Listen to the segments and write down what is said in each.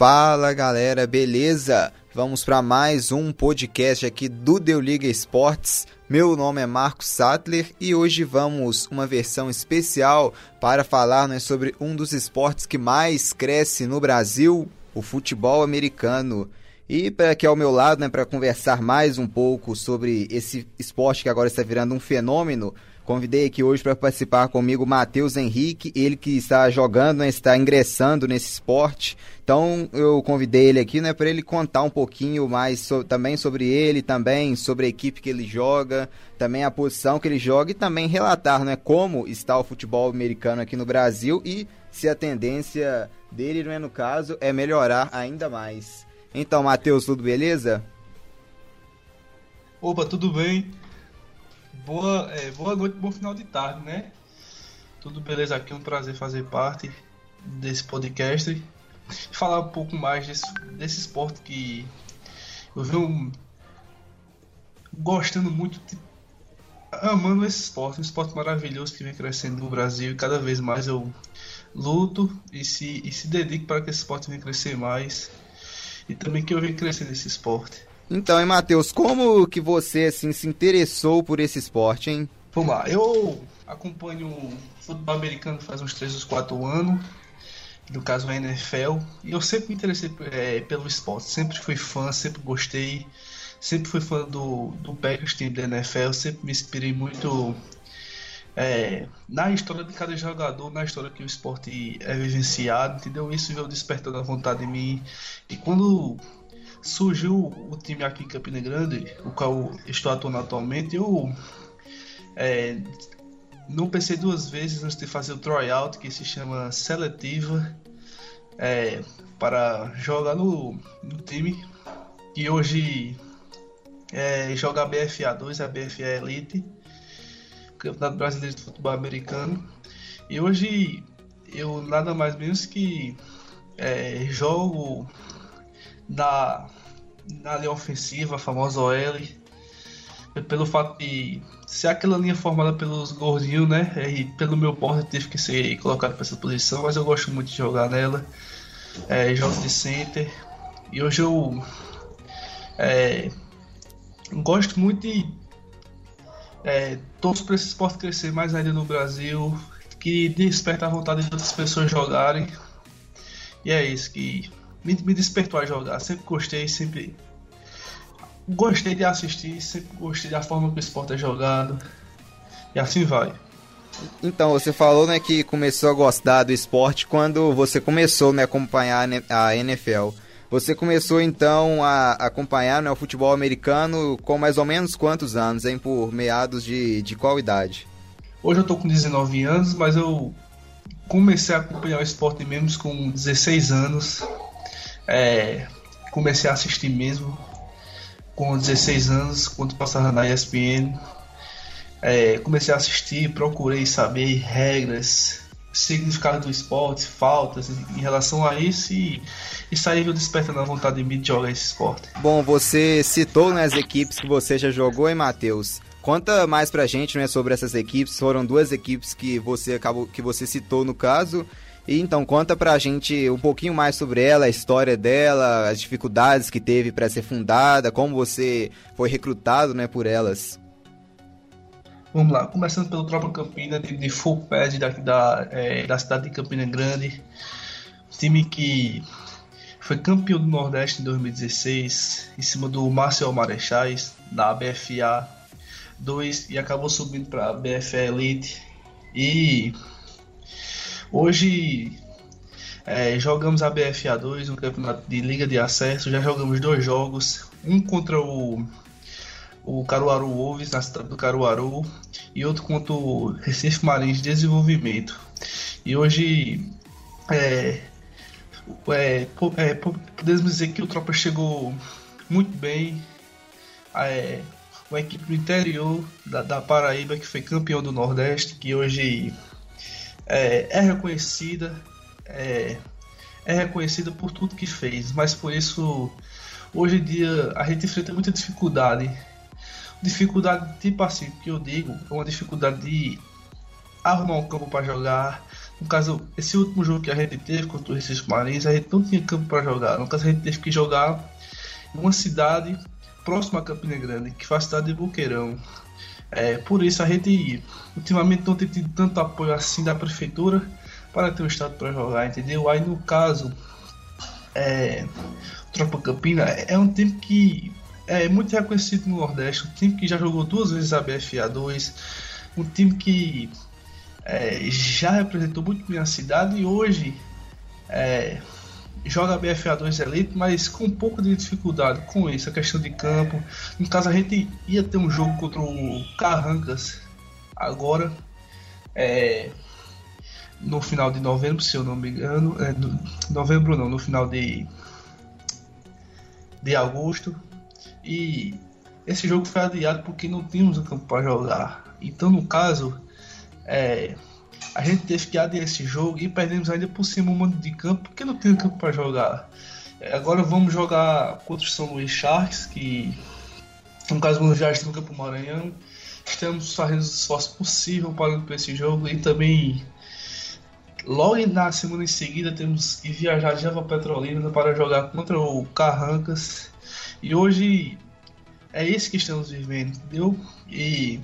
Fala galera, beleza? Vamos para mais um podcast aqui do Deu Liga Esportes. Meu nome é Marcos Sattler e hoje vamos uma versão especial para falar né, sobre um dos esportes que mais cresce no Brasil, o futebol americano. E para aqui ao meu lado, né, para conversar mais um pouco sobre esse esporte que agora está virando um fenômeno, Convidei aqui hoje para participar comigo o Matheus Henrique, ele que está jogando, né, está ingressando nesse esporte. Então eu convidei ele aqui né, para ele contar um pouquinho mais so, também sobre ele, também sobre a equipe que ele joga, também a posição que ele joga e também relatar né, como está o futebol americano aqui no Brasil e se a tendência dele, né, no caso, é melhorar ainda mais. Então, Matheus, tudo beleza? Opa, tudo bem? Boa, é, boa noite, bom final de tarde, né? Tudo beleza aqui, um prazer fazer parte desse podcast. Falar um pouco mais desse, desse esporte que eu venho gostando muito, amando esse esporte, um esporte maravilhoso que vem crescendo no Brasil e cada vez mais eu luto e se, e se dedico para que esse esporte venha crescer mais e também que eu venha crescer nesse esporte. Então, hein, Matheus, como que você assim, se interessou por esse esporte, hein? Vamos lá, eu acompanho futebol americano faz uns 3 ou 4 anos, no caso a NFL, e eu sempre me interessei é, pelo esporte, sempre fui fã, sempre gostei, sempre fui fã do, do Packers time da NFL, sempre me inspirei muito é, na história de cada jogador, na história que o esporte é vivenciado, entendeu? Isso veio despertando a vontade em mim, e quando surgiu o time aqui em Campina Grande, o qual estou atuando atualmente, eu é, não pensei duas vezes antes de fazer o tryout, que se chama seletiva, é, para jogar no, no time, que hoje é, joga a BFA 2, a BFA Elite, Campeonato Brasileiro de Futebol Americano, e hoje eu nada mais menos que é, jogo da, da linha ofensiva, a famosa OL, pelo fato de ser aquela linha formada pelos gordinhos, né? E pelo meu porte tive que ser colocado para essa posição, mas eu gosto muito de jogar nela. É, jogo de center. E hoje eu é, gosto muito de. É, para esse esporte crescer mais ainda no Brasil, que desperta a vontade de outras pessoas jogarem. E é isso que me, me despertou a jogar. Sempre gostei, sempre gostei de assistir, sempre gostei da forma que o esporte é jogado. E assim vai. Então, você falou né, que começou a gostar do esporte quando você começou né, a acompanhar a NFL. Você começou então a acompanhar né, o futebol americano com mais ou menos quantos anos, hein? Por meados de, de qual idade? Hoje eu tô com 19 anos, mas eu comecei a acompanhar o esporte mesmo com 16 anos. É, comecei a assistir mesmo com 16 anos, quando passava na ESPN. É, comecei a assistir, procurei saber regras, significado do esporte, faltas em relação a isso e, e saiu despertando a vontade de mim de jogar esse esporte. Bom, você citou nas né, equipes que você já jogou, hein, Matheus? Conta mais pra gente né, sobre essas equipes. Foram duas equipes que você acabou que você citou no caso. E então conta pra gente um pouquinho mais sobre ela, a história dela, as dificuldades que teve para ser fundada, como você foi recrutado, né, por elas. Vamos lá, começando pelo Tropa Campina, de, de full pad da, da, é, da cidade de Campina Grande, time que foi campeão do Nordeste em 2016, em cima do Marcel Marechais, da BFA 2, e acabou subindo para a BFA Elite. E Hoje é, jogamos a BFA2, um campeonato de liga de acesso. Já jogamos dois jogos, um contra o, o Caruaru Wolves, na cidade do Caruaru, e outro contra o Recife Marins de Desenvolvimento. E hoje é, é, é, podemos dizer que o Tropa chegou muito bem. É, uma equipe do interior da, da Paraíba que foi campeão do Nordeste, que hoje é, é reconhecida, é, é reconhecida por tudo que fez, mas por isso hoje em dia a gente enfrenta muita dificuldade. Dificuldade tipo assim, que eu digo, é uma dificuldade de arrumar um campo para jogar, No caso, esse último jogo que a gente teve contra o Recife Marins, a gente não tinha campo para jogar. No caso, a gente teve que jogar em uma cidade próxima a Campina Grande, que foi a cidade de Boqueirão. É, por isso a gente ultimamente não tem tido tanto apoio assim da prefeitura para ter um estado para jogar, entendeu? Aí no caso, é, Tropa Campina é um time que é muito reconhecido no Nordeste, um time que já jogou duas vezes a BFA 2, um time que é, já representou muito bem a cidade e hoje é, joga BFA 2 Elite, mas com um pouco de dificuldade com isso, a questão de campo. No caso, a gente ia ter um jogo contra o Carrancas agora, é, no final de novembro, se eu não me engano. É, no, novembro não, no final de, de agosto. E esse jogo foi adiado porque não tínhamos o campo para jogar. Então, no caso, é, a gente teve que adiar esse jogo e perdemos ainda por cima um mando de campo porque não tem campo para jogar. É, agora vamos jogar contra o São Luís Sharks, que no caso já no Campo Maranhão. Estamos fazendo o esforço possível para esse jogo e também logo na semana em seguida temos que viajar de Java Petrolina para jogar contra o Carrancas. E hoje é isso que estamos vivendo, entendeu? E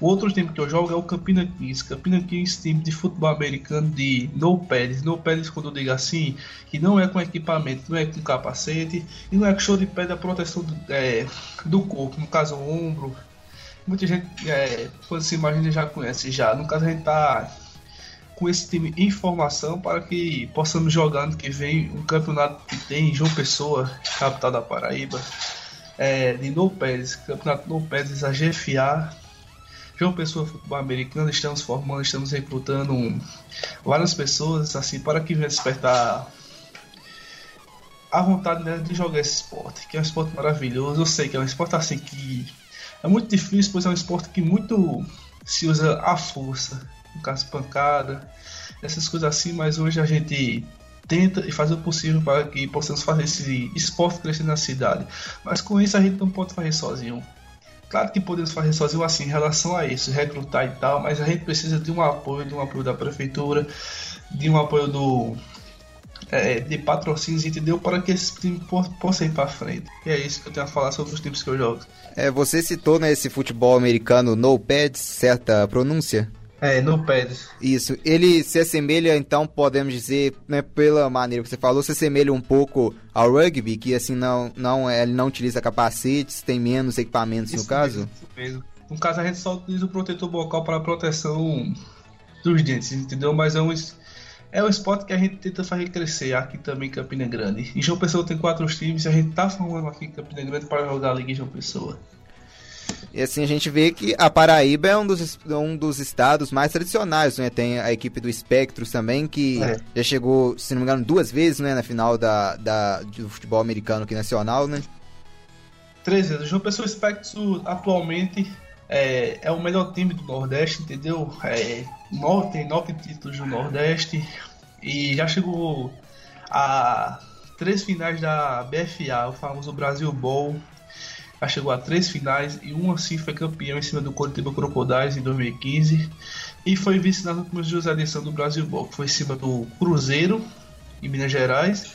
o outro time que eu jogo é o Campina Kings. Campina Kings, time de futebol americano de no pads. No pads, quando eu digo assim, que não é com equipamento, não é com capacete e não é com show de pé da proteção do, é, do corpo, no caso o ombro. Muita gente, é, quando se imagina, já conhece já. No caso, a gente tá com esse time em formação para que possamos jogar ano que vem um campeonato que tem em João Pessoa, capital da Paraíba, é, de No Pads, campeonato No Pads, a GFA João Pessoa Futebol Americano, estamos formando, estamos recrutando várias pessoas assim para que venha despertar a vontade né, de jogar esse esporte, que é um esporte maravilhoso. Eu sei que é um esporte assim que é muito difícil, pois é um esporte que muito se usa a força, no caso pancada, essas coisas assim, mas hoje a gente tenta e faz o possível para que possamos fazer esse esporte crescer na cidade. Mas com isso a gente não pode fazer sozinho. Claro que podemos fazer sozinho assim em relação a isso, recrutar e tal, mas a gente precisa de um apoio, de um apoio da prefeitura, de um apoio do é, de patrocínios, entendeu? Para que esse time possa ir para frente. E é isso que eu tenho a falar sobre os times que eu jogo. É, você citou nesse né, futebol americano no pads, certa pronúncia? É, no pads. Isso. Ele se assemelha, então, podemos dizer, né, pela maneira que você falou, se assemelha um pouco ao rugby, que assim não, não ele não utiliza capacetes, tem menos equipamentos isso no caso? Mesmo, isso mesmo. No caso, a gente só utiliza o protetor bocal para proteção dos dentes, entendeu? Mas é um, é um esporte que a gente tenta fazer crescer aqui também em Campina Grande. E João Pessoa tem quatro times e a gente tá formando aqui em Campina Grande para jogar a Liga João Pessoa. E assim a gente vê que a Paraíba é um dos, um dos estados mais tradicionais, né? Tem a equipe do Espectros também, que é. já chegou, se não me engano, duas vezes, né? Na final da, da, do futebol americano aqui nacional, né? Três vezes. O João Pessoa Espectros atualmente é, é o melhor time do Nordeste, entendeu? É, nove, tem nove títulos do Nordeste e já chegou a três finais da BFA, o famoso Brasil Bowl já chegou a três finais e um assim foi campeão em cima do Coritiba Crocodiles em 2015 e foi vice nas últimas duas edições do Brasil que foi em cima do Cruzeiro em Minas Gerais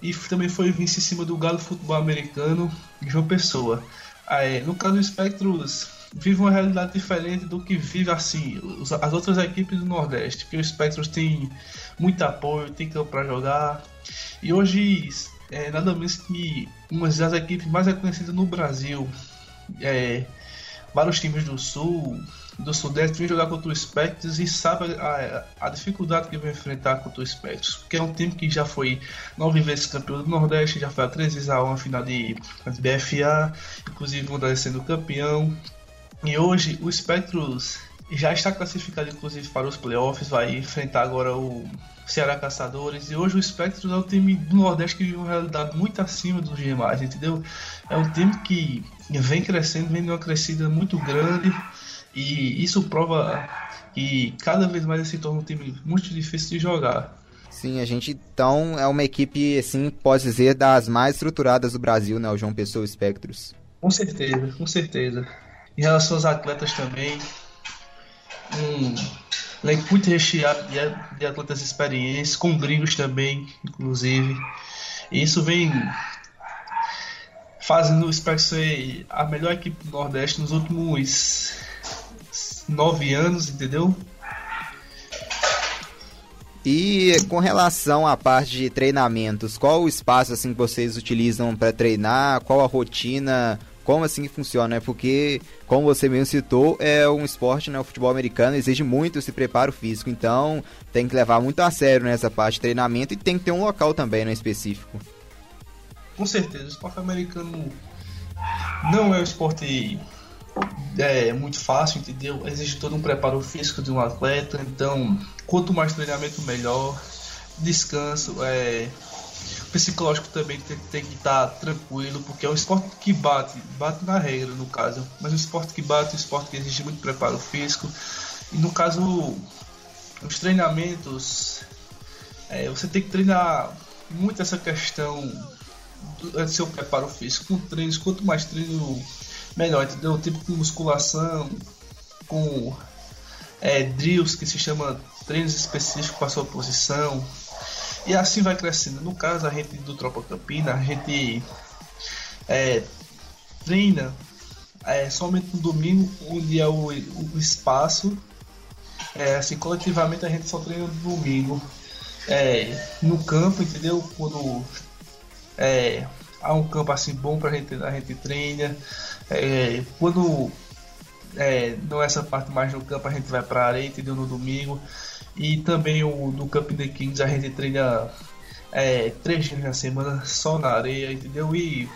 e também foi vice em cima do Galo Futebol Americano em João Pessoa. Aí, no caso do Spectros vive uma realidade diferente do que vive assim as outras equipes do Nordeste, porque o Spectros tem muito apoio, tem campo para jogar. E hoje é nada menos que uma das equipes mais reconhecidas no Brasil. É, vários times do Sul, do Sudeste vêm jogar contra o Spectres e sabe a, a, dificuldade que vai enfrentar contra o Spectres, porque é um time que já foi nove vezes campeão do Nordeste, já foi a três vezes a uma final de, de BFA, inclusive uma das sendo campeão. E hoje o Spectros já está classificado inclusive para os playoffs, vai enfrentar agora o Ceará Caçadores. E hoje o Spectros é o time do Nordeste que vive uma realidade muito acima dos demais, entendeu? É um time que vem crescendo, vem de uma crescida muito grande. E isso prova que cada vez mais se torna um time muito difícil de jogar. Sim, a gente então é uma equipe, assim, pode dizer, das mais estruturadas do Brasil, né? O João Pessoa Spectros. Com certeza, com certeza. Em relação aos atletas também, um, elenco muito recheado de, de atletas experientes, com gringos também, inclusive. E isso vem fazendo o Spec ser a melhor equipe do Nordeste nos últimos nove anos, entendeu? E com relação à parte de treinamentos, qual o espaço assim que vocês utilizam para treinar? Qual a rotina? Como assim funciona? É porque, como você mesmo citou, é um esporte, né? O futebol americano exige muito esse preparo físico, então tem que levar muito a sério nessa parte de treinamento e tem que ter um local também, né, específico. Com certeza, o esporte americano não é um esporte é muito fácil, entendeu? Exige todo um preparo físico de um atleta, então quanto mais treinamento melhor, descanso, é, psicológico também tem, tem que estar tá tranquilo, porque é um esporte que bate, bate na regra no caso, mas um esporte que bate, um esporte que exige muito preparo físico, e no caso os treinamentos, é, você tem que treinar muito essa questão do seu preparo físico com treinos, quanto mais treino melhor, entendeu? Tipo com musculação, com é, drills que se chama treinos específicos para sua posição. E assim vai crescendo. No caso, a gente do Tropa Campina, a gente é, treina é, somente no domingo, onde é o, o espaço. É, assim, coletivamente a gente só treina no domingo. É, no campo, entendeu? Quando é, há um campo assim bom pra gente, a gente treina. É, quando é, não é essa parte mais do campo, a gente vai pra areia, entendeu? No domingo. E também o do Camp the Kings a gente treina é, três dias na semana só na areia, entendeu? E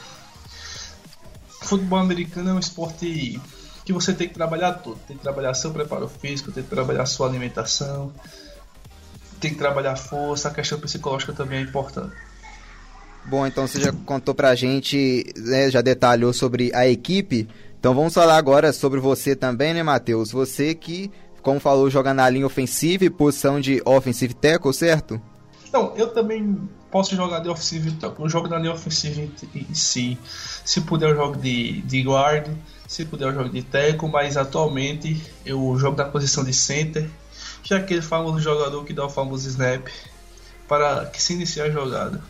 futebol americano é um esporte que você tem que trabalhar tudo. Tem que trabalhar seu preparo físico, tem que trabalhar sua alimentação, tem que trabalhar força, a questão psicológica também é importante. Bom, então você já contou pra gente, né, já detalhou sobre a equipe. Então vamos falar agora sobre você também, né, Matheus? Você que, como falou, joga na linha ofensiva e posição de offensive tackle, certo? Não, eu também posso jogar de offensive tackle. Eu jogo na linha ofensiva em si. Se puder, eu jogo de, de guard. Se puder, eu jogo de tackle. Mas atualmente eu jogo na posição de center. Que é aquele famoso jogador que dá o famoso snap para que se inicie a jogada.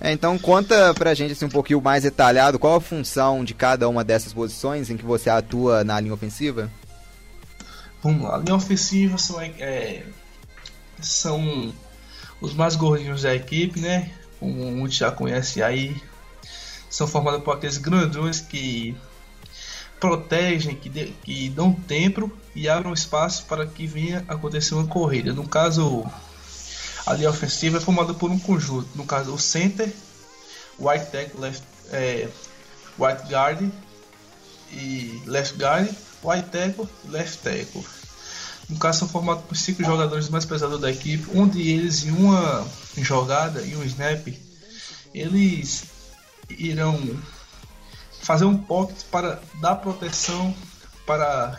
É, então conta pra gente assim, um pouquinho mais detalhado qual a função de cada uma dessas posições em que você atua na linha ofensiva? Vamos lá, a linha ofensiva são, é, são os mais gordinhos da equipe, né? Como muitos já conhecem aí. São formados por aqueles grandões que protegem, que, de, que dão tempo e abrem espaço para que venha acontecer uma corrida. No caso, a linha ofensiva é formada por um conjunto, no caso o center, white tackle, left, é, white guard e left guard, white tackle, left tackle. No caso são formados por cinco jogadores mais pesados da equipe, onde eles em uma jogada e um snap, eles irão fazer um pocket para dar proteção para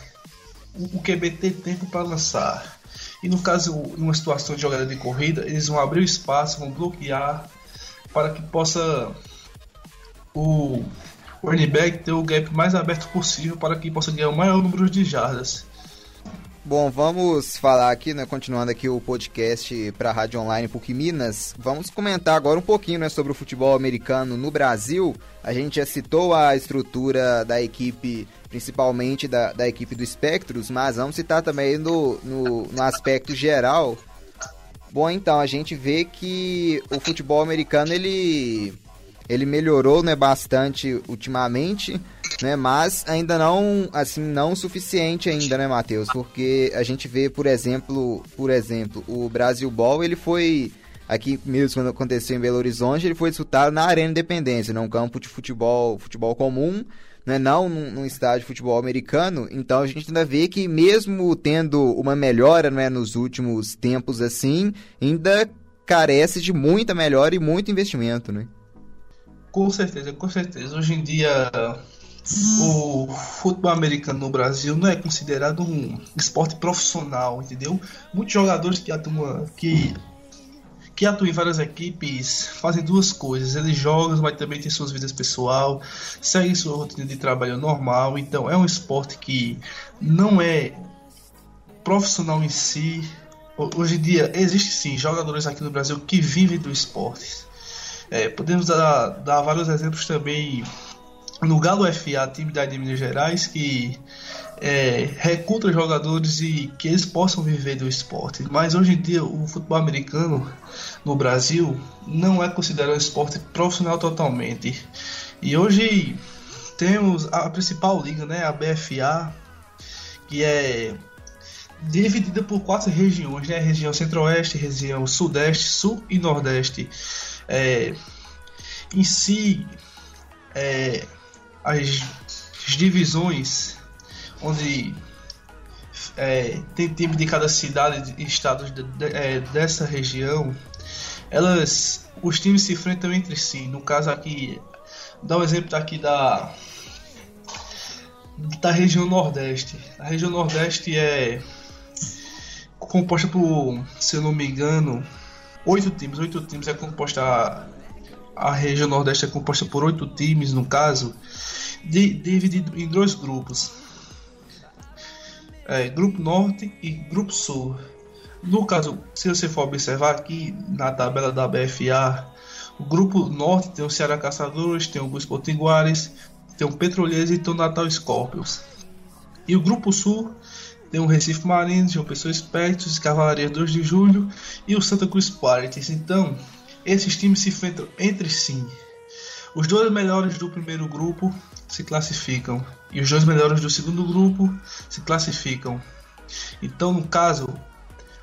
o QB ter tempo para lançar. E no caso, em uma situação de jogada de corrida, eles vão abrir o espaço, vão bloquear para que possa o running back ter o gap mais aberto possível para que possa ganhar o maior número de jardas. Bom, vamos falar aqui, né, continuando aqui o podcast para a Rádio Online PUC Minas. Vamos comentar agora um pouquinho né, sobre o futebol americano no Brasil. A gente já citou a estrutura da equipe, principalmente da, da equipe do Spectros, mas vamos citar também no, no, no aspecto geral. Bom, então, a gente vê que o futebol americano ele, ele melhorou né, bastante ultimamente né? Mas ainda não, assim, não suficiente ainda, né, Matheus? Porque a gente vê, por exemplo, por exemplo, o Brasil Ball, ele foi aqui mesmo quando aconteceu em Belo Horizonte, ele foi disputado na Arena Independência, num campo de futebol, futebol comum, né, não num, num, estádio de futebol americano. Então a gente ainda vê que mesmo tendo uma melhora, né, nos últimos tempos assim, ainda carece de muita melhora e muito investimento, né? Com certeza, com certeza. Hoje em dia o futebol americano no Brasil não é considerado um esporte profissional, entendeu? Muitos jogadores que atuam, que, que atuam em várias equipes fazem duas coisas: eles jogam, mas também têm suas vidas pessoal, seguem sua rotina de trabalho normal. Então é um esporte que não é profissional em si. Hoje em dia existe sim jogadores aqui no Brasil que vivem do esporte. É, podemos dar, dar vários exemplos também no Galo FA, time da de Minas Gerais, que é, recruta jogadores e que eles possam viver do esporte. Mas hoje em dia o futebol americano no Brasil não é considerado um esporte profissional totalmente. E hoje temos a principal liga, né, a BFA, que é dividida por quatro regiões, né, região centro-oeste, região sudeste, sul e nordeste. É, em si, é, as, as divisões onde é, tem time de cada cidade e estado de, de, é, dessa região, elas, os times se enfrentam entre si. No caso aqui, dá um exemplo aqui da da região Nordeste. A região Nordeste é composta por, se eu não me engano, oito times. Oito times é composta a, região Nordeste é composta por oito times, no caso, de, dividido em dois grupos é, Grupo Norte e Grupo Sul. No caso, se você for observar aqui na tabela da BFA, o Grupo Norte tem o Ceará Caçadores, tem o Bus Potiguares, tem o Petroleiros e tem o Natal Scorpions. E o Grupo Sul tem o Recife Marines, João Pessoa Espectros, Cavalaria 2 de Julho e o Santa Cruz Pirates. Então, esses times se enfrentam entre si. Os dois melhores do primeiro grupo se classificam e os dois melhores do segundo grupo se classificam. Então, no caso,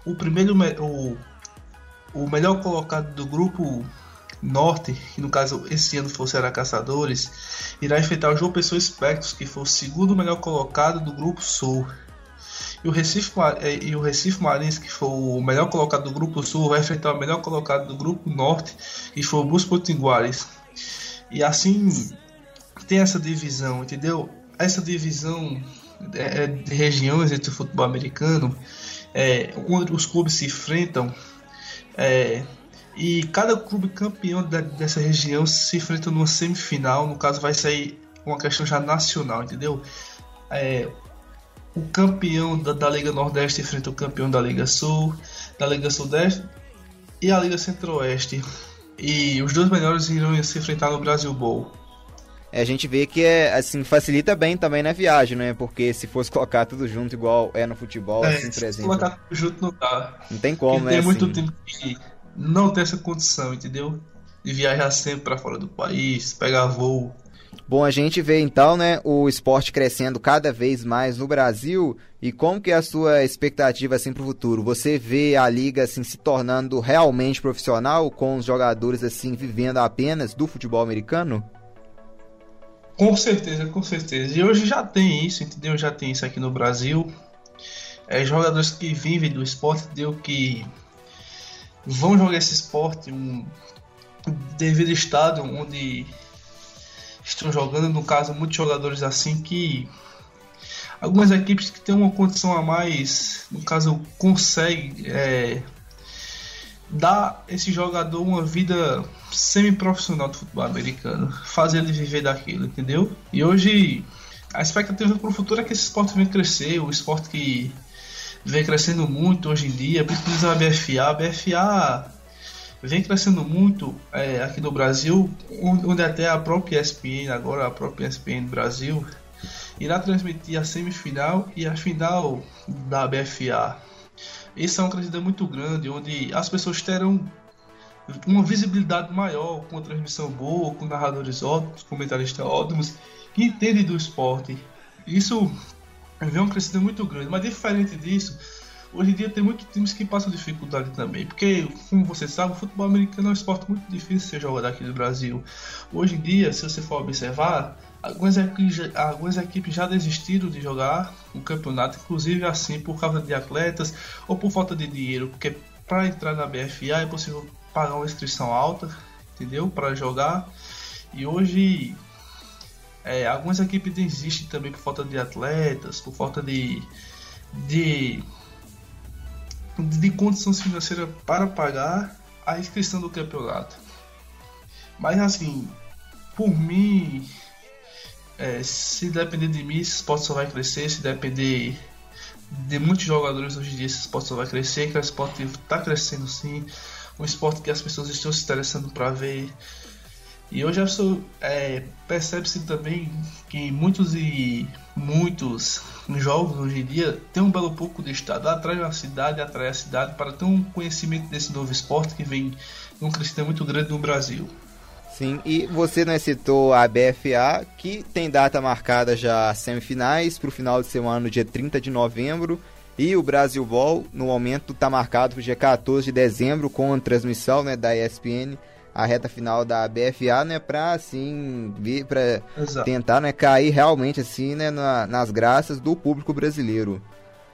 o primeiro o, o melhor colocado do grupo norte, que no caso esse ano o Ceará Caçadores, irá enfrentar o João Pessoa Espectros, que foi o segundo melhor colocado do grupo sul. E o Recife, é, e o Recife Marins, que foi o melhor colocado do grupo sul, vai enfrentar o melhor colocado do grupo norte, que foi o Bus Potiguares. E assim tem essa divisão, entendeu? Essa divisão é, é, de regiões entre o futebol americano, é, onde os clubes se enfrentam, é, e cada clube campeão dessa região se enfrenta numa semifinal. No caso, vai sair uma questão já nacional, entendeu? É, o campeão da, da, Liga Nordeste enfrenta o campeão da Liga Sul, da Liga Sudeste e a Liga Centro-Oeste. E os dois melhores irão se enfrentar no Brasil Bowl. É, a gente vê que é assim facilita bem também na viagem, né? Porque se fosse colocar tudo junto igual é no futebol, é, assim, por exemplo. colocar tudo junto não dá. Não tem como, Porque né? Tem muito assim... tempo que não tem essa condição, entendeu? De viajar sempre para fora do país, pegar voo. Bom, a gente vê então, né, o esporte crescendo cada vez mais no Brasil e como que é a sua expectativa assim para o futuro? Você vê a liga assim se tornando realmente profissional com os jogadores assim vivendo apenas do futebol americano? Com certeza, com certeza. E hoje já tem isso, entendeu? Já tem isso aqui no Brasil. É, jogadores que vivem do esporte, entendeu? Que vão jogar esse esporte um devido estado onde estão jogando, no caso, muitos jogadores assim que algumas equipes que têm uma condição a mais, no caso, conseguem é, dar esse jogador uma vida semi-profissional do futebol americano, fazer ele viver daquilo, entendeu? E hoje a expectativa para o futuro é que esse esporte venha crescer, o esporte que vem crescendo muito hoje em dia, principalmente a BFA. A BFA vem crescendo muito é, aqui no Brasil, onde até a própria ESPN, agora a própria ESPN Brasil, irá transmitir a semifinal e a final da BFA. Isso é uma crescida muito grande, onde as pessoas terão uma visibilidade maior, com uma transmissão boa, com narradores ótimos, comentaristas ótimos, que entendem do esporte. Isso vem uma crescida muito grande, mas diferente disso, hoje em dia tem muitos times que passam dificuldade também, porque, como você sabe, o futebol americano é um esporte muito difícil de ser jogado aqui no Brasil. Hoje em dia, se você for observar, algumas equipes, algumas equipes já desistiram de jogar o campeonato, inclusive assim por causa de atletas ou por falta de dinheiro, porque para entrar na BFA é possível pagar uma inscrição alta, entendeu? Para jogar. E hoje é, algumas equipes desistem também por falta de atletas, por falta de, de, de condições financeiras para pagar a inscrição do campeonato. Mas assim, por mim, é, se depender de mim, esse esporte só vai crescer. Se depender de muitos jogadores hoje em dia esse esporte só vai crescer, que o esporte está crescendo sim, um esporte que as pessoas estão se interessando para ver. E hoje é, percebe-se também que muitos e muitos jogos hoje em dia tem um belo pouco de estado, atrai a cidade, atrai a cidade para ter um conhecimento desse novo esporte que vem num crescimento muito grande no Brasil. Sim, e você né, citou a BFA, que tem data marcada já semifinais para o final de semana, no dia 30 de novembro. E o Brasil Ball, no momento, está marcado para o dia 14 de dezembro, com transmissão né, da ESPN, a reta final da BFA, né, para assim, para tentar né, cair realmente assim, né, na, nas graças do público brasileiro.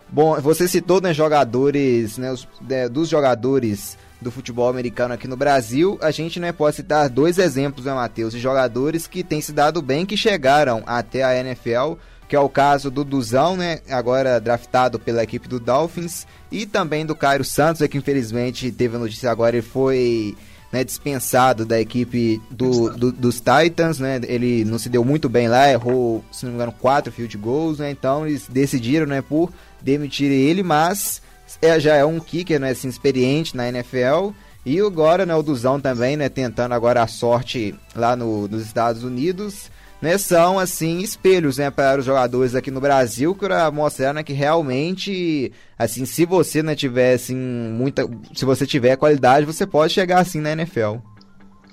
Bom, você citou né, jogadores, né, os, né, dos jogadores do futebol americano aqui no Brasil, a gente né, pode citar dois exemplos, né, Matheus, de jogadores que têm se dado bem, que chegaram até a NFL, que é o caso do Duzão, né, agora draftado pela equipe do Dolphins, e também do Cairo Santos, que infelizmente teve a notícia agora, ele foi né, dispensado da equipe do, do, dos Titans, né? Ele não se deu muito bem lá, errou, se não me engano, quatro field goals, né? Então eles decidiram, né, por demitir ele, mas é, já é um kicker, né, assim, experiente na NFL. E agora, né, o Duzão também, né, tentando agora a sorte lá no, nos Estados Unidos, né, são, assim, espelhos, né, para os jogadores aqui no Brasil, para mostrar, né, que realmente, assim, se você, né, tiver, assim, muita, se você tiver qualidade, você pode chegar, assim, na NFL.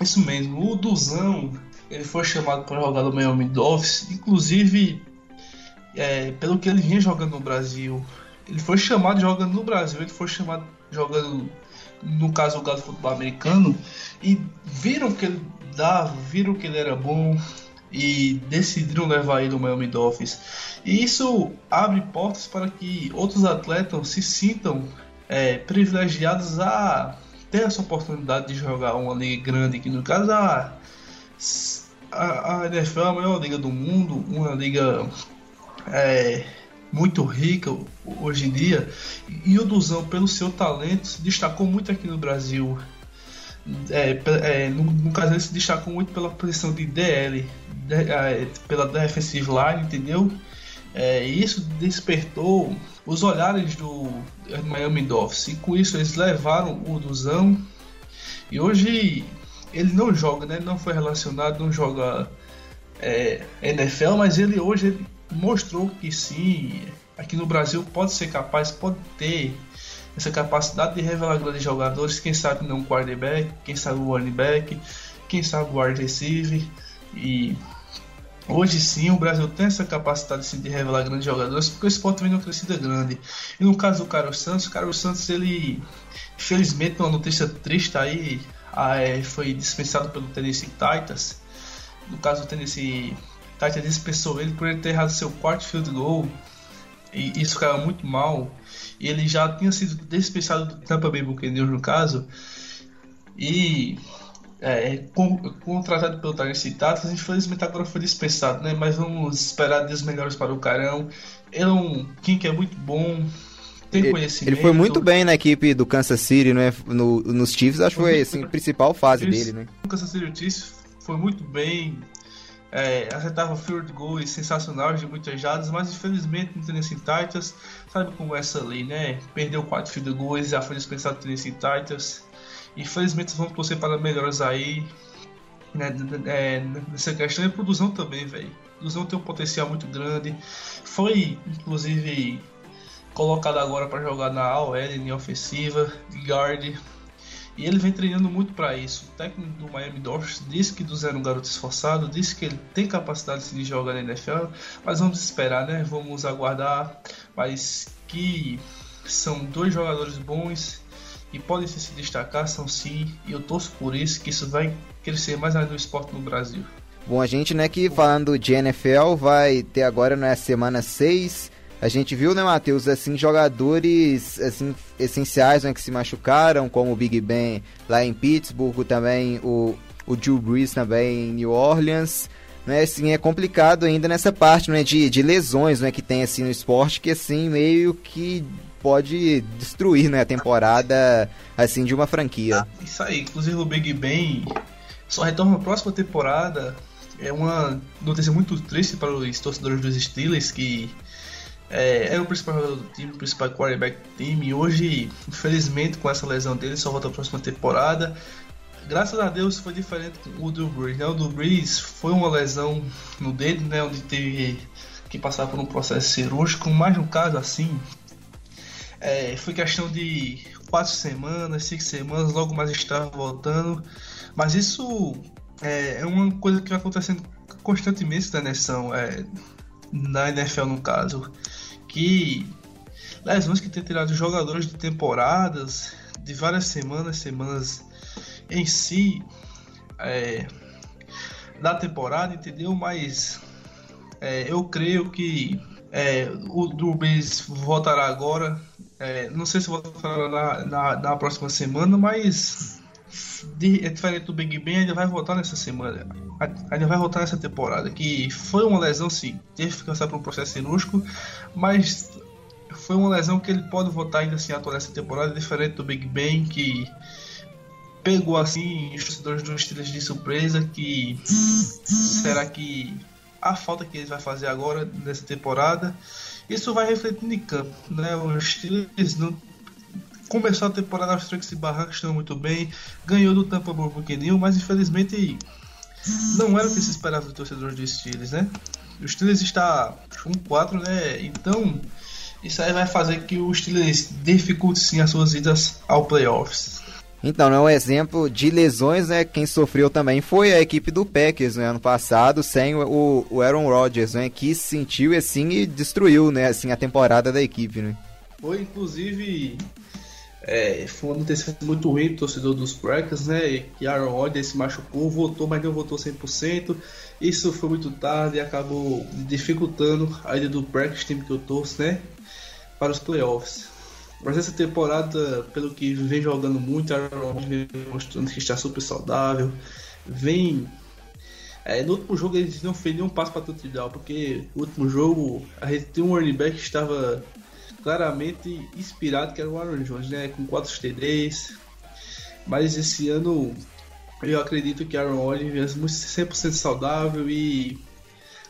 Isso mesmo, o Duzão, ele foi chamado para jogar no Miami Dolphins, inclusive, é, pelo que ele vinha jogando no Brasil, ele foi chamado jogando no Brasil, ele foi chamado jogando, no caso, o gado futebol americano, e viram que ele dava, viram que ele era bom e decidiram levar ele ao Miami Dolphins. E isso abre portas para que outros atletas se sintam é, privilegiados a ter essa oportunidade de jogar uma liga grande, que no caso a, a, a NFL é a maior liga do mundo, uma liga é, muito rica hoje em dia. E o Duzão, pelo seu talento, se destacou muito aqui no Brasil. É, é, no, no, caso, ele se destacou muito pela posição de DL, de, é, pela defensive line, entendeu? É, isso despertou os olhares do Miami Dolphins. E com isso, eles levaram o Duzão. E hoje ele não joga, né? Ele não foi relacionado, não joga é, NFL, mas ele hoje ele mostrou que sim, aqui no Brasil pode ser capaz, pode ter essa capacidade de revelar grandes jogadores, quem sabe não quarterback, quem sabe o running back, quem sabe o wide receiver e Hoje sim, o Brasil tem essa capacidade sim, de revelar grandes jogadores, porque o esporte vem numa crescida grande. E no caso do Carlos Santos, o Carlos Santos, ele, infelizmente, uma notícia triste aí, ah, é, foi dispensado pelo Tennessee Titans. No caso do Tennessee Tati dispensou ele por ele ter errado seu quarto field goal. E isso caiu muito mal. E ele já tinha sido dispensado do Tampa Bay Buccaneers no caso. E é, contratado pelo Tennessee Titans, infelizmente agora foi dispensado, né? Mas vamos esperar dias melhores para o Carão. Ele é um King que é muito bom, tem conhecimento. Ele foi muito bem na equipe do Kansas City, né? No, nos Chiefs, acho que foi assim, a principal fase dele, né? O Kansas City Chiefs foi muito bem, é, acertava field goals sensacionais de muitas jadas, mas infelizmente no Tennessee Titans, sabe como é essa lei, né? Perdeu quatro field goals, já foi dispensado no Tennessee Titans. Infelizmente vamos torcer para melhores aí né, é, nessa questão e produção também, velho. Produção tem um potencial muito grande. Foi inclusive colocado agora para jogar na AOL, em ofensiva, guard. E ele vem treinando muito para isso. O técnico do Miami Dolphins disse que do zero um garoto esforçado, disse que ele tem capacidade de jogar na NFL, mas vamos esperar, né? Vamos aguardar. Mas que são dois jogadores bons e podem se destacar, são sim, e eu torço por isso que isso vai crescer mais ainda no esporte no Brasil. Bom, a gente, né, que falando de NFL, vai ter agora na semana 6 a gente viu, né, Matheus, assim, jogadores assim, essenciais né, que se machucaram, como o Big Ben lá em Pittsburgh, também o, o Drew Brees também em New Orleans. Né, assim, é complicado ainda nessa parte né, de, de lesões né, que tem assim, no esporte, que assim, meio que pode destruir né, a temporada assim de uma franquia. Ah, isso aí, inclusive o Big Ben só retorna na próxima temporada. É uma notícia muito triste para os torcedores dos Steelers que é, era o principal jogador do time, o principal quarterback do time. E hoje, infelizmente, com essa lesão dele, só volta a próxima temporada. Graças a Deus foi diferente com o Drew Brees. Né? O Drew Brees foi uma lesão no dedo, né? Onde teve que passar por um processo cirúrgico. Mas no caso, assim, é, foi questão de quatro semanas, cinco semanas, logo mais estava voltando. Mas isso é, é uma coisa que vai acontecendo constantemente na nação, é, na NFL no caso, que lesões que tem tirado jogadores de temporadas, de várias semanas, semanas em si, é, da temporada, entendeu? Mas é, eu creio que é, o Drew voltará agora. É, não sei se voltará na, na, na próxima semana, mas é diferente do Big Ben, ainda vai voltar nessa semana. Ainda vai voltar nessa temporada. Que foi uma lesão, sim. Teve que passar por um processo cirúrgico, mas foi uma lesão que ele pode voltar ainda assim atuar nessa temporada, diferente do Big Ben, que pegou assim os torcedores dos Steelers de surpresa. Que será que a falta que ele vai fazer agora nessa temporada? Isso vai refletir em campo, né? Os Steelers não começou a temporada aos trancos e barrancos, estão muito bem, ganhou do Tampa Bay Buccaneers, mas infelizmente não era o que se esperava do torcedor dos Steelers, né? O Steelers está 1-4, né? Então isso aí vai fazer que o Steelers dificulte sim as suas idas ao playoffs. Então, é um exemplo de lesões, né? Quem sofreu também foi a equipe do Packers no né, ano passado, sem o, o Aaron Rodgers, né? Que sentiu assim e destruiu, né? Assim, a temporada da equipe, né? Foi, inclusive, é, foi uma notícia muito ruim do torcedor dos Packers, né? Que Aaron Rodgers se machucou, voltou, mas não voltou 100%. Isso foi muito tarde e acabou dificultando a ida do Packers, time que eu torço, né? Para os playoffs. Mas essa temporada, pelo que vem jogando muito, Aaron Rodgers vem mostrando que está super saudável. Vem. É, no último jogo ele não fez nenhum passo para touchdown, porque no último jogo a gente tem um running back que estava claramente inspirado, que era o Aaron Jones, né? Com 4 TDs. Mas esse ano eu acredito que Aaron Rodgers é 100% saudável e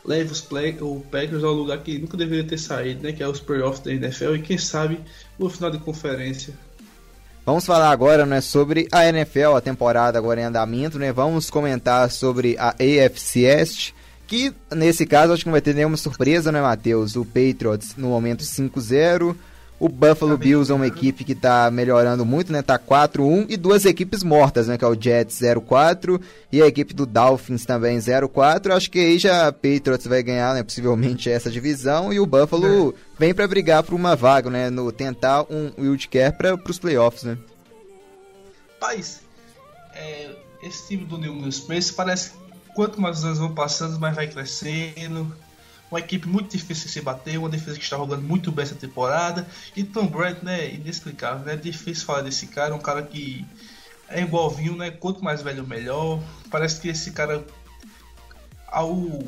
leve os o Packers ao lugar que nunca deveria ter saído, né? Que é os playoffs da NFL e quem sabe o final de conferência. Vamos falar agora né, sobre a NFL, a temporada agora em andamento, né? Vamos comentar sobre a AFC East, que nesse caso acho que não vai ter nenhuma surpresa, né, Matheus? O Patriots no momento 5-0. O Buffalo Bills é uma equipe que está melhorando muito, né? Tá 4-1 e duas equipes mortas, né? Que é o Jets 0-4 e a equipe do Dolphins também 0-4. Acho que aí já a Patriots vai ganhar, né? Possivelmente essa divisão e o Buffalo é. vem para brigar por uma vaga, né? No tentar um wildcard para os playoffs, né? Paz, é, esse time do New England Patriots parece quanto mais os anos vão passando, mais vai crescendo. Uma equipe muito difícil de se bater, uma defesa que está jogando muito bem essa temporada. E Tom Brady, né, inexplicável, né? É difícil falar desse cara, um cara que é igualzinho, né? Quanto mais velho, melhor. Parece que esse cara, ao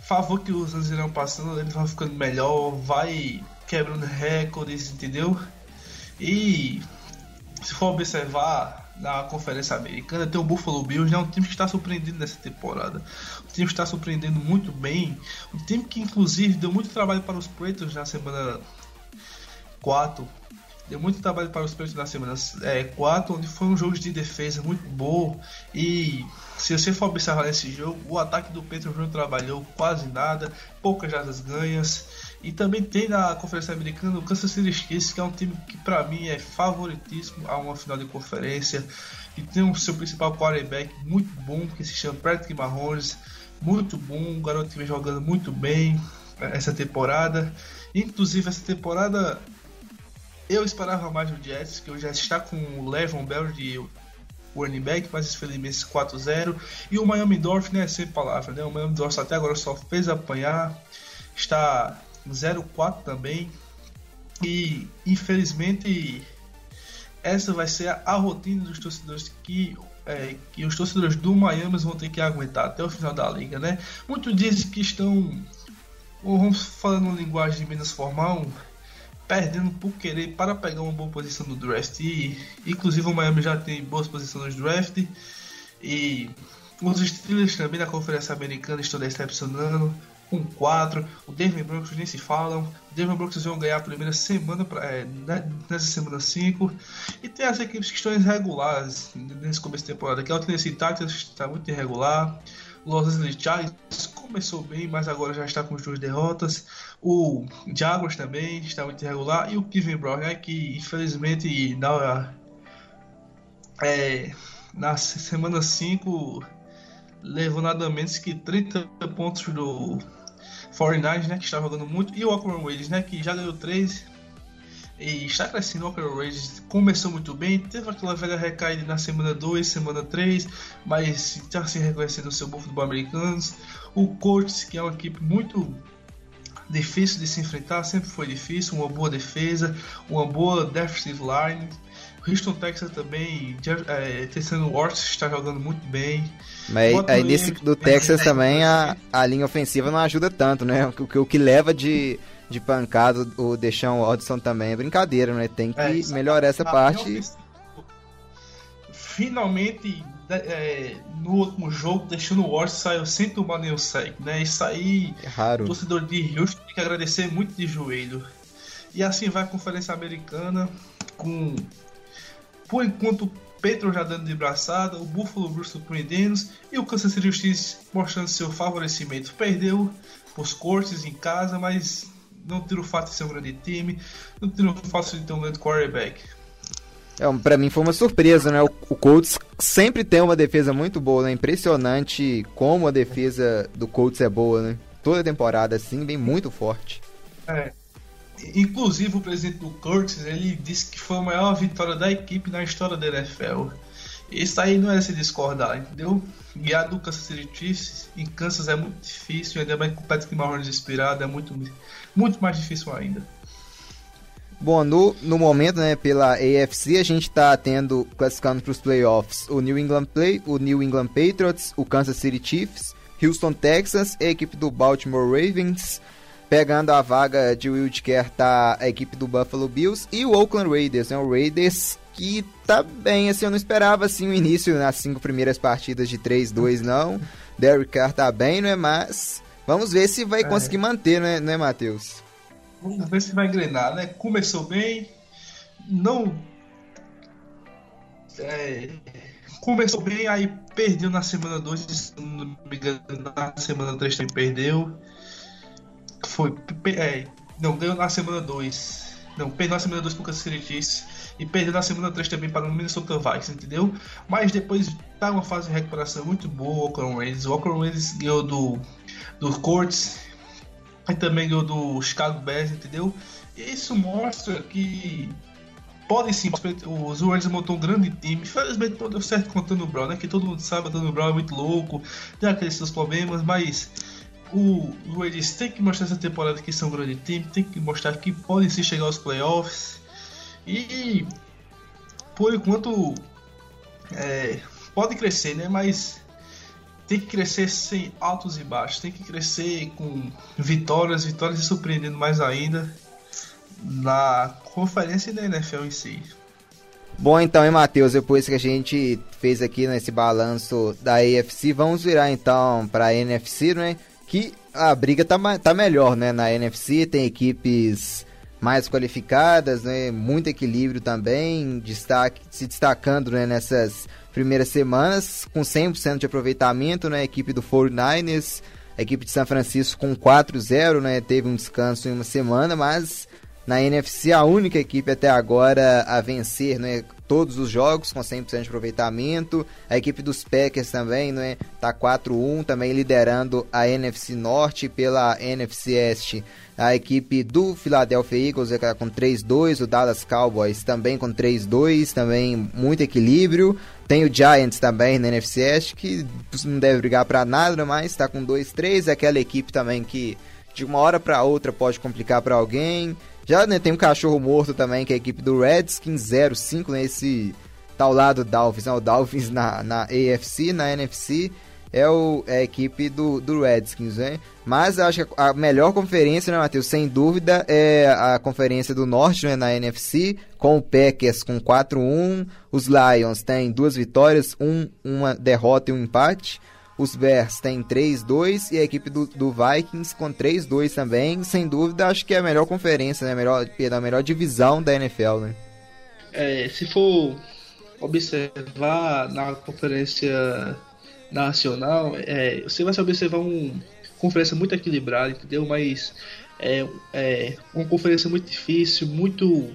favor que os anos irão passando, ele vai ficando melhor, vai quebrando recordes, entendeu? E se for observar, na Conferência Americana tem o Buffalo Bills, né? Um time que está surpreendendo nessa temporada. Um time que está surpreendendo muito bem. Um time que inclusive deu muito trabalho para os Patriots na semana 4. Deu muito trabalho para os Patriots na semana é, 4, onde foi um jogo de defesa muito bom. E se você for observar esse jogo, o ataque do Patriots não trabalhou quase nada, poucas jardas ganhas. E também tem na Conferência Americana o Kansas City Chiefs, que é um time que para mim é favoritíssimo a uma final de conferência. E tem o seu principal quarterback muito bom, que se chama Patrick Mahomes. Muito bom, um garoto que vem jogando muito bem é, essa temporada. Inclusive essa temporada eu esperava mais do Jets, que o Jets está com o Levon Bell de running back, mas infelizmente 4-0. E o Miami Dolphins, né, sem palavras, né? O Miami Dolphins até agora só fez apanhar. Está 04 também. E infelizmente essa vai ser a, rotina dos torcedores que, é, que os torcedores do Miami vão ter que aguentar até o final da liga, né? Muitos dizem que estão, vamos falando uma linguagem menos formal, perdendo por querer para pegar uma boa posição no draft. E inclusive o Miami já tem boas posições no draft e os Steelers também na Conferência Americana estão decepcionando com 4. O Denver Broncos nem se falam. O Denver Broncos vão ganhar a primeira semana, pra, é, nessa semana 5. E tem as equipes que estão irregulares nesse começo de temporada. Que é o Tennessee Titans está muito irregular. Los Angeles Chargers começou bem, mas agora já está com as duas derrotas. O Jaguars também está muito irregular. E o Kevin Brown, né, que infelizmente na, é, na semana 5 levou nada menos que 30 pontos do 49 né, que está jogando muito, e o Oakland Raiders, né, que já ganhou 3 e está crescendo. O Oakland Raiders começou muito bem, teve aquela velha recaída na semana 2, semana 3, mas está se reconhecendo o seu bom futebol americano. O Colts, que é uma equipe muito difícil de se enfrentar, sempre foi difícil, uma boa defesa, uma boa defensive line. Houston Texas também, é, Tessano Wars está jogando muito bem. Mas aí nesse do Texas também a, a linha ofensiva não ajuda tanto, né? O, o, que leva de, de pancada o Deshaun Watson também é brincadeira, né? Tem que é, melhorar essa parte. Finalmente, é, no último jogo, deixando o Wars saiu sem tomar nenhum sec, né? Isso aí, é raro. o torcedor de Houston tem que agradecer muito de joelho. E assim vai a Conferência Americana com por enquanto, o Petro já dando de braçada, o Buffalo Bills surpreendendo e o Kansas City Chiefs mostrando seu favorecimento. Perdeu os cortes em casa, mas não tira o fato de ser um grande time, não tira o fato de ter um grande quarterback. É, para mim foi uma surpresa, né? O, o Colts sempre tem uma defesa muito boa, né? Impressionante como a defesa do Colts é boa, né? Toda temporada assim, vem muito forte. É. Inclusive o presidente do Curtis, ele disse que foi a maior vitória da equipe na história da NFL. Isso aí não é se discordar, entendeu? Guiar do Kansas City Chiefs em Kansas é muito difícil, ainda mais com o Patrick Mahomes inspirado, é muito, muito mais difícil ainda. Bom, no, no momento, né, pela AFC, a gente está tendo, classificando para os playoffs, o New England Play, o New England Patriots, o Kansas City Chiefs, Houston Texans, a equipe do Baltimore Ravens, Pegando a vaga de wildcard tá a equipe do Buffalo Bills e o Oakland Raiders, né? O Raiders que tá bem, assim, eu não esperava assim o início nas cinco primeiras partidas de 3-2 não. Derek Carr tá bem, né? Mas vamos ver se vai é. conseguir manter, né, né Matheus? Vamos ver se vai engrenar, né? Começou bem, não é, começou bem, aí perdeu na semana 2, não me engano, na semana 3 também perdeu. Foi. É, não, ganhou na semana 2. Não, perdeu na semana 2 pro Kansas City Chiefs. E perdeu na semana 3 também para o Minnesota Vikings, entendeu? Mas depois tá uma fase de recuperação muito boa o Oakland Raiders. O Oakland Raiders ganhou do, do Colts. E também ganhou do Chicago Bears, entendeu? E isso mostra que pode sim. Os Raiders montou um grande time. Infelizmente não deu certo com o Antônio Brown, né? Que todo mundo sabe, o Antônio Brown é muito louco, tem aqueles seus problemas, mas o Raiders tem que mostrar essa temporada que são um grande time, tem que mostrar que podem se chegar aos playoffs. E por enquanto é, pode crescer, né? Mas tem que crescer sem altos e baixos, tem que crescer com vitórias, vitórias e surpreendendo mais ainda na conferência na NFL em si. Bom, então, hein, Matheus, depois que a gente fez aqui nesse balanço da AFC, vamos virar então para a NFC, né? Que a briga tá, tá melhor, né? Na NFC tem equipes mais qualificadas, né? Muito equilíbrio também, destaque, se destacando né? nessas primeiras semanas, com 100% de aproveitamento, né? A equipe do 49ers, a equipe de São Francisco com 4-0, né? Teve um descanso em uma semana, mas na NFC a única equipe até agora a vencer, né? Todos os jogos com 100% de aproveitamento. A equipe dos Packers também, né? Tá 4-1, também liderando a NFC Norte pela NFC Este. A equipe do Philadelphia Eagles é com 3-2, o Dallas Cowboys também com 3-2, também muito equilíbrio. Tem o Giants também na NFC Este, que não deve brigar para nada, mas está com 2-3. Aquela equipe também que de uma hora para outra pode complicar para alguém. Já né, tem um cachorro morto também, que é a equipe do Redskins 05, né? Esse tal lado Dolphins, né? O Dolphins na, na AFC, na NFC é, o, é a equipe do, do Redskins, né? Mas acho que a melhor conferência, né, Matheus? Sem dúvida, é a conferência do Norte, né, na NFC, com o Packers com 4-1. Os Lions têm duas vitórias, um, uma derrota e um empate. Os Bears têm 3-2 e a equipe do, do Vikings com 3-2 também. Sem dúvida, acho que é a melhor conferência, né? A melhor, a melhor divisão da NFL, né? É, se for observar na conferência nacional, é, você vai observar uma conferência muito equilibrada, entendeu? Mas é, é uma conferência muito difícil, muito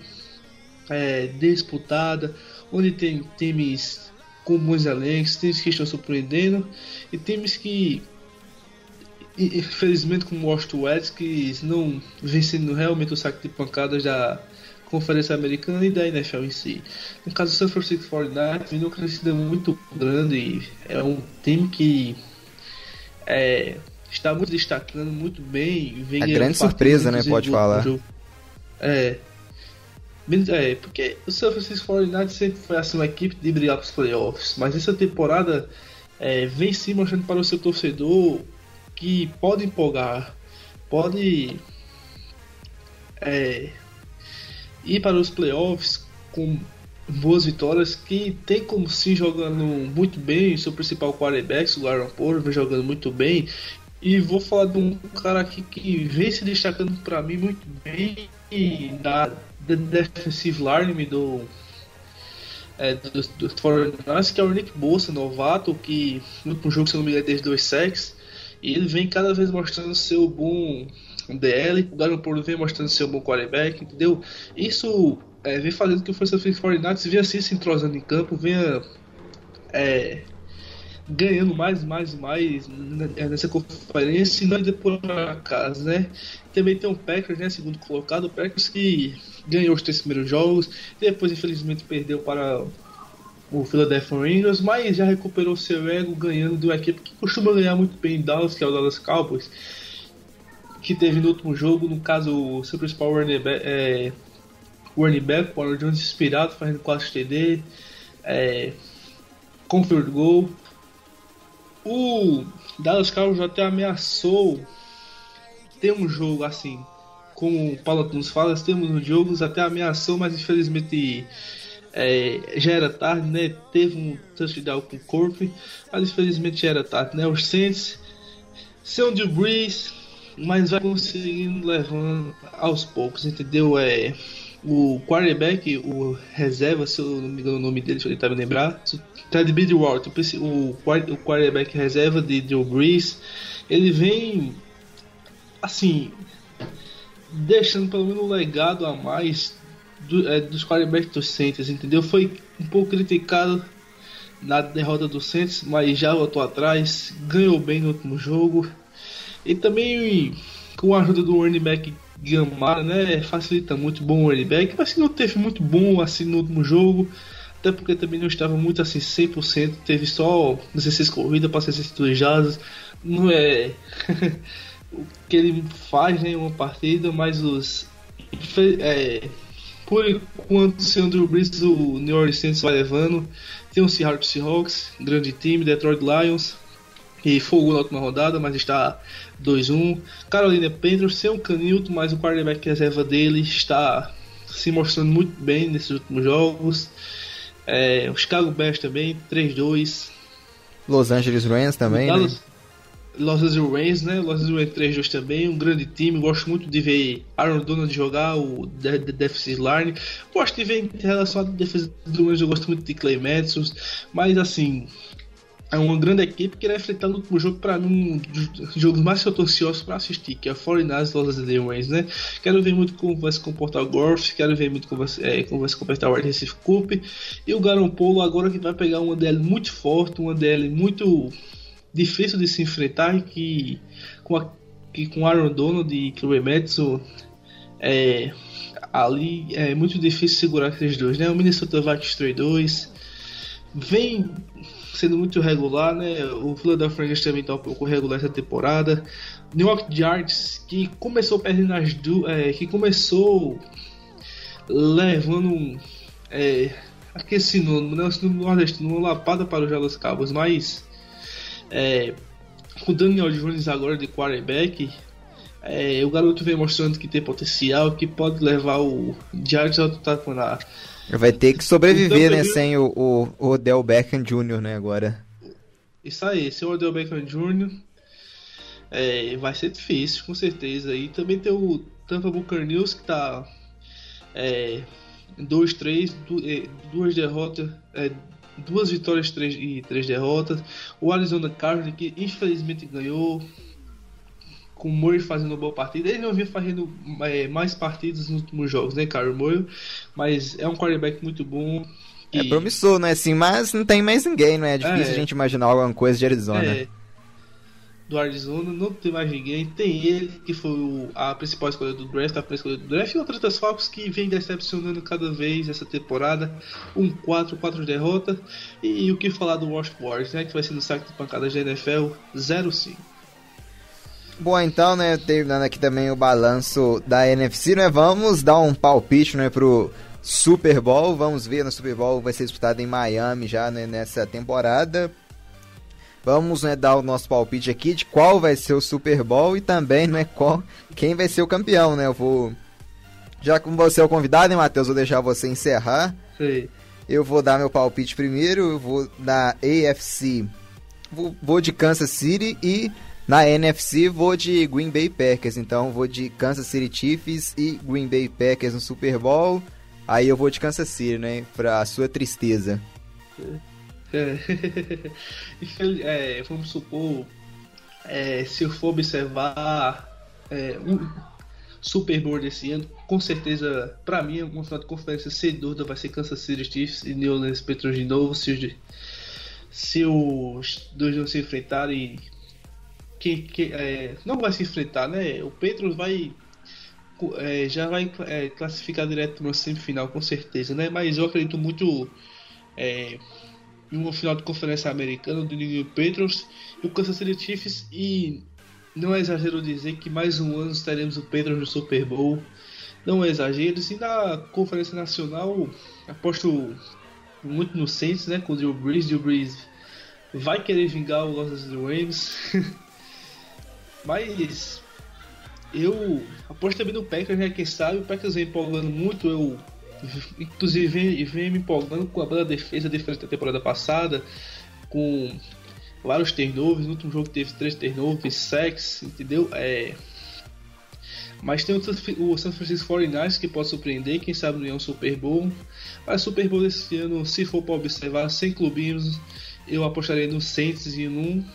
é, disputada, onde tem times com bons elencos, times que estão surpreendendo e times que infelizmente como o Washington Redskins não vem sendo realmente o saco de pancadas da Conferência Americana e da NFL em si. No caso do San Francisco 49ers, vem uma crescida muito grande, é um time que é, está muito destacando muito bem. Vem a grande surpresa, né? Pode falar. É, é, porque o San Francisco 49ers sempre foi assim, uma equipe de brigar para os playoffs, mas essa temporada é, vem sim mostrando para o seu torcedor que pode empolgar, pode é, ir para os playoffs com boas vitórias, que tem como sim jogando muito bem, seu principal quarterback, o Aaron Paul, vem jogando muito bem. E vou falar de um cara aqui que vem se destacando para mim muito bem da defensive line do é, do, do, do que é o Nick Bolsa, novato, que no último jogo, se não me engano, desde dois sacks, e ele vem cada vez mostrando seu bom DL, o Garoppolo vem mostrando seu bom quarterback, entendeu? Isso é, vem fazendo que o Força Fix 49 venha assim se entrosando em campo, venha é, ganhando mais, mais, mais nessa conferência e não é por acaso, né? Também tem o Packers, né? Segundo colocado, o Packers que ganhou os três primeiros jogos, depois infelizmente perdeu para o Philadelphia Eagles, mas já recuperou seu ego ganhando de uma equipe que costuma ganhar muito bem em Dallas, que é o Dallas Cowboys, que teve no último jogo, no caso, o seu principal running back, é, running back o Aaron Jones inspirado, fazendo 4 TD, é, com field goal, o Dallas Cowboys até ameaçou ter um jogo assim, como o Paulo nos fala, temos um jogos até ameaçou, mas infelizmente é, já era tarde, né? Teve um touchdown com o corpo, mas infelizmente já era tarde, né? Os Saints são de Breeze, mas vai conseguindo levando aos poucos, entendeu? É, o quarterback, o reserva, se eu não me engano o nome dele, deixa eu tentar me lembrar, Ted Bridgewater, o, o quarterback reserva de Drew Brees, ele vem assim deixando pelo menos um legado a mais do, é, dos quarterbacks dos Saints, entendeu? Foi um pouco criticado na derrota do Saints, mas já voltou atrás, ganhou bem no último jogo e também com a ajuda do running back Gamara, né, facilita muito bom o running back, mas que não teve muito bom assim no último jogo. Até porque também não estava muito assim 100%, teve só 16 corridas para 62 jardas, não é o que ele faz em né, uma partida, mas os é, por enquanto, o Andrew Brees, o New Orleans Saints vai levando. Tem o Seahawks, grande time, Detroit Lions, que fogou na última rodada, mas está 2-1. Carolina Panthers, sem o Canilton, mas o quarterback reserva dele está se mostrando muito bem nesses últimos jogos. É, o Chicago Bears também, 3-2. Los Angeles Rams também, Dallas, né? Los Angeles Rams, né? Los Angeles Rams 3-2 também, um grande time. Gosto muito de ver Aaron Donald jogar, o defensive line. Gosto de ver em relação à defesa do Rams, eu gosto muito de Clay Madison. Mas assim, é uma grande equipe que irá enfrentar no último jogo para mim um dos jogos mais que eu tô ansioso para assistir, que é a 49ers Los Angeles né? Quero ver muito como vai se comportar o Gorf, quero ver muito como vai, é, como vai se comportar o Recife Cup e o Garoppolo agora que vai pegar uma DL muito forte, uma DL muito difícil de se enfrentar e que com a, que com Aaron Donald e Chloe Madison é, ali é muito difícil segurar aqueles dois, né? O Minnesota Vikings 3-2 vem sendo muito regular, né? O Philadelphia Eagles também está um pouco regular essa temporada. New York Giants que começou perdendo as du é, que começou levando é, aqui no, no, no Nordeste uma lapada para os Dallas Cowboys, mas é, com o Daniel Jones agora de quarterback, é, o garoto vem mostrando que tem potencial, que pode levar o Giants ao na Vai ter que sobreviver, então, né, sem o, o, o Odell Beckham Jr., né, agora. Isso aí, seu Odell Beckham Jr. É, vai ser difícil, com certeza. E também tem o Tampa Buccaneers que tá é, 2-3, é, duas derrotas, é, duas vitórias três, e três derrotas. O Arizona Cardinals que infelizmente ganhou com o Murray fazendo uma boa partida. Ele não vinha fazendo é, mais partidas nos últimos jogos, né, Kyler Murray? Mas é um quarterback muito bom. É promissor, né? Assim, mas não tem mais ninguém, não é? É difícil é, a gente imaginar alguma coisa de Arizona. É, do Arizona, não tem mais ninguém. Tem ele, que foi o, a principal escolha do draft, a principal escolha do draft, e outras Falcons que vem decepcionando cada vez essa temporada. Um 4, 4 derrotas. E, e, o que falar do Washington né? Que vai ser no saco de pancadas da NFL 0-5. Bom, então, né, terminando aqui também o balanço da NFC, né, vamos dar um palpite, né, pro Super Bowl, vamos ver no Super Bowl, vai ser disputado em Miami já, né, nessa temporada. Vamos, né, dar o nosso palpite aqui de qual vai ser o Super Bowl e também, né, qual, quem vai ser o campeão, né, eu vou... Já como você é o convidado, hein, Matheus, vou deixar você encerrar. Sim. Eu vou dar meu palpite primeiro, eu vou na AFC, vou, vou de Kansas City e na NFC vou de Green Bay Packers, então vou de Kansas City Chiefs e Green Bay Packers no Super Bowl. Aí eu vou de Kansas City, né? Pra sua tristeza. É, é vamos supor, é, se eu for observar é, um Super Bowl desse ano, com certeza, para mim, uma final de conferência sem dúvida vai ser Kansas City Chiefs e New Orleans Patriots de novo. Se, se os dois não se enfrentarem que, que é, não vai se enfrentar, né? O Petros vai é, já vai é, classificar direto no semifinal com certeza, né? Mas eu acredito muito é, em uma final de conferência americana do New Patriots e o Kansas City Chiefs e não é exagero dizer que mais um ano teremos o Patriots no Super Bowl. Não é exagero. E na conferência nacional aposto muito no Saints, né? Com o Drew Brees. Drew Brees vai querer vingar o Los Angeles Rams. Mas eu aposto também no Packers, né? Quem sabe o Packers vem empolgando muito. Eu, inclusive, vem, vem me empolgando com a boa defesa diferente da temporada passada, com vários turnovers. No último jogo teve três turnovers, sacks, entendeu? É, mas tem o San Francisco 49ers que pode surpreender, quem sabe não é um Super Bowl. Mas Super Bowl desse ano, se for para observar, sem clubinhos, eu apostaria no Saints e no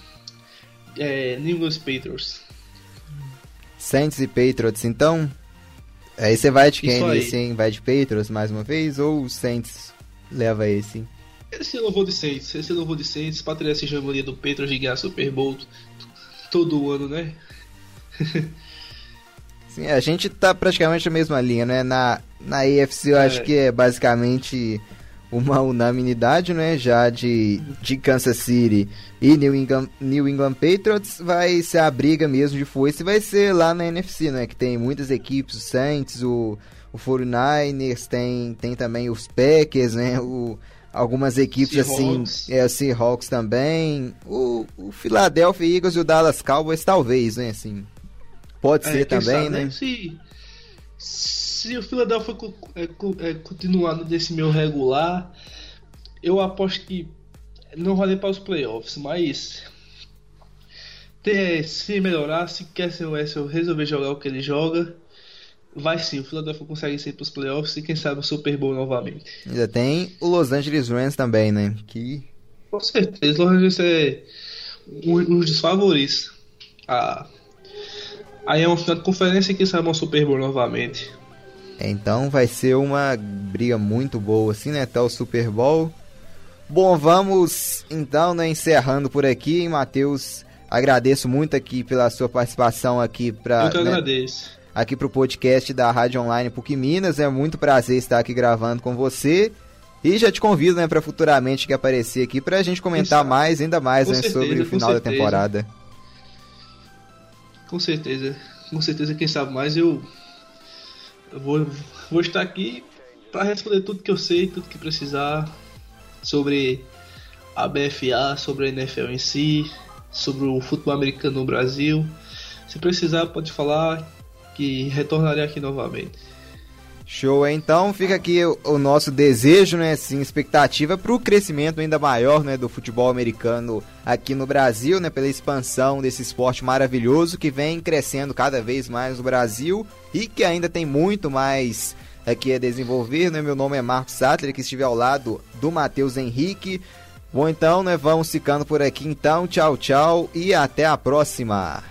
é, New England Patriots. Saints e Patriots, então. Aí você vai de quem hein? Vai de Patriots mais uma vez ou o Saints leva esse? Esse eu vou de Saints. Esse eu vou de Saints pra ter essa hegemonia do Patriots de ganhar Super Bowl todo ano, né? Sim, a gente tá praticamente na mesma linha, né? Na, na AFC eu é. acho que é basicamente uma unanimidade, né? Já de, de Kansas City e New England, New England Patriots vai ser a briga mesmo de foice, vai ser lá na NFC, né? Que tem muitas equipes, o Saints, o, o 49ers, tem, tem também os Packers, né? O, algumas equipes assim, é, o Seahawks também, o, o Philadelphia Eagles e o Dallas Cowboys talvez, né? Assim, pode é, ser também, sabe, né? né? Se, se o Philadelphia é, é, continuar desse meu regular, eu aposto que não vai para os playoffs, mas ter, se melhorar, se quer ser o Wessel resolver jogar o que ele joga, vai sim, o Philadelphia consegue ser para os playoffs e quem sabe o Super Bowl novamente. Ainda tem o Los Angeles Rams também, né? Que... Com certeza, Los Angeles é um, dos favoritos. Ah, aí é uma final de conferência e quem sabe um Super Bowl novamente. Então vai ser uma briga muito boa, assim, né? Até o Super Bowl. Bom, vamos então, né, encerrando por aqui, Matheus. Agradeço muito aqui pela sua participação aqui para. Eu que né, agradeço. Aqui pro podcast da Rádio Online PUC Minas. É muito prazer estar aqui gravando com você. E já te convido, né, para futuramente que aparecer aqui pra gente comentar mais, ainda mais, né, certeza, sobre o final da temporada. Com certeza. Com certeza, quem sabe mais eu eu vou, vou estar aqui para responder tudo que eu sei, tudo que precisar sobre a BFA, sobre a NFL em si, sobre o futebol americano no Brasil. Se precisar, pode falar que retornarei aqui novamente. Show, então fica aqui o, nosso desejo, né, assim, expectativa para o crescimento ainda maior, né, do futebol americano aqui no Brasil, né, pela expansão desse esporte maravilhoso que vem crescendo cada vez mais no Brasil e que ainda tem muito mais aqui a desenvolver, né? Meu nome é Marcos Sattler, que estive ao lado do Matheus Henrique. Bom, então, né, vamos ficando por aqui então. Tchau, tchau e até a próxima.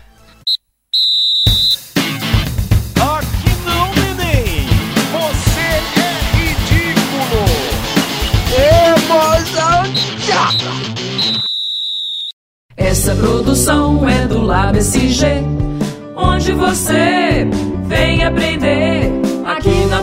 Essa produção é do Lab SG, onde você vem aprender aqui na